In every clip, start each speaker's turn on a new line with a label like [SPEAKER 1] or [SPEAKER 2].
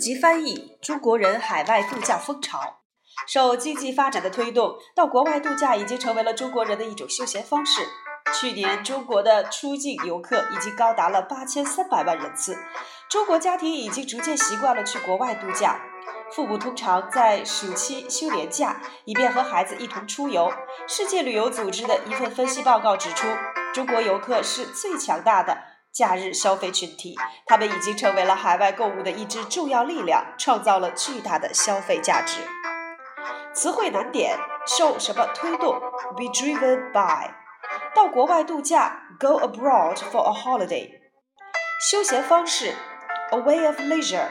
[SPEAKER 1] 及翻译：中国人海外度假风潮。受经济发展的推动，到国外度假已经成为了中国人的一种休闲方式。去年，中国的出境游客已经高达了八千三百万人次。中国家庭已经逐渐习惯了去国外度假，父母通常在暑期休年假，以便和孩子一同出游。世界旅游组织的一份分析报告指出，中国游客是最强大的假日消费群体，他们已经成为了海外购物的一支重要力量，创造了巨大的消费价值。词汇难点：受什么推动？Be driven by。到国外度假，Go abroad for a holiday。休闲方式，A way of leisure。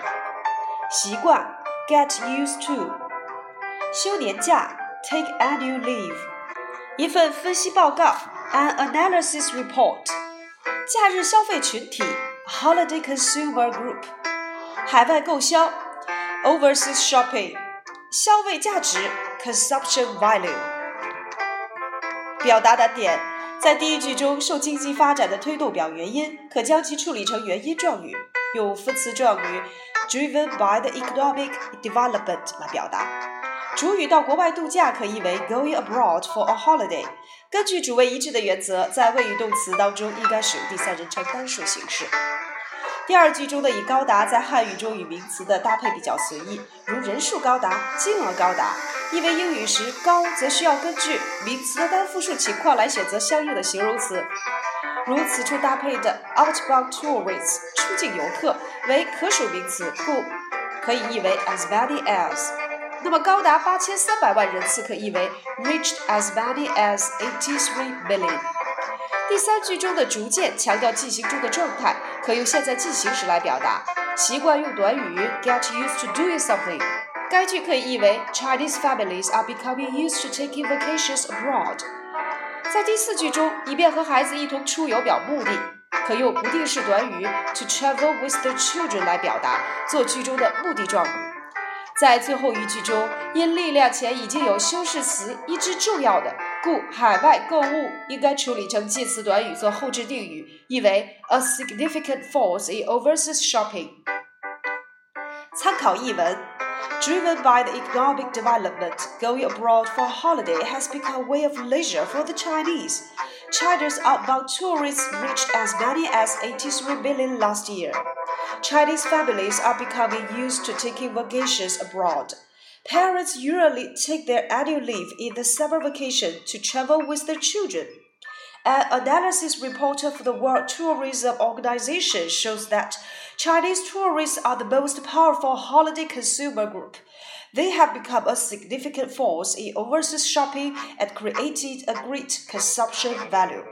[SPEAKER 1] 习惯，Get used to。休年假，Take annual leave。一份分析报告，An analysis report。假日消费群体，Holiday consumer group。海外购销，Overseas shopping。消费价值 （consumption value）。表达的点，在第一句中受经济发展的推动表原因，可将其处理成原因状语，用副词状语 driven by the economic development 来表达。主语到国外度假可译为 going abroad for a holiday。根据主谓一致的原则，在谓语动词当中应该使用第三人称单数形式。第二句中的以高达在汉语中与名词的搭配比较随意，如人数高达、金额高达。译为英语时高，则需要根据名词的单复数情况来选择相应的形容词。如此处搭配的 outbound tourists 出境游客为可数名词，故可以译为 as many as。那么高达八千三百万人次可译为 reached as many as eighty three million。第三句中的逐渐强调进行中的状态，可用现在进行时来表达。习惯用短语 get used to doing something。该句可以译为 Chinese families are becoming used to taking vacations abroad。在第四句中，以便和孩子一同出游表目的，可用不定式短语 to travel with the children 来表达，做句中的目的状语。在最后一句中，因力量前已经有修饰词一之重要的。故海外购物应该处理成介词短语做后置定语，意为 a significant force in overseas shopping。参考译文：Driven by the economic development, going abroad for a holiday has become a way of leisure for the Chinese. China's outbound tourists reached as many as 83 million last year. Chinese families are becoming used to taking vacations abroad. Parents usually take their annual leave in the summer vacation to travel with their children. An analysis report of the World Tourism Organization shows that Chinese tourists are the most powerful holiday consumer group. They have become a significant force in overseas shopping and created a great consumption value.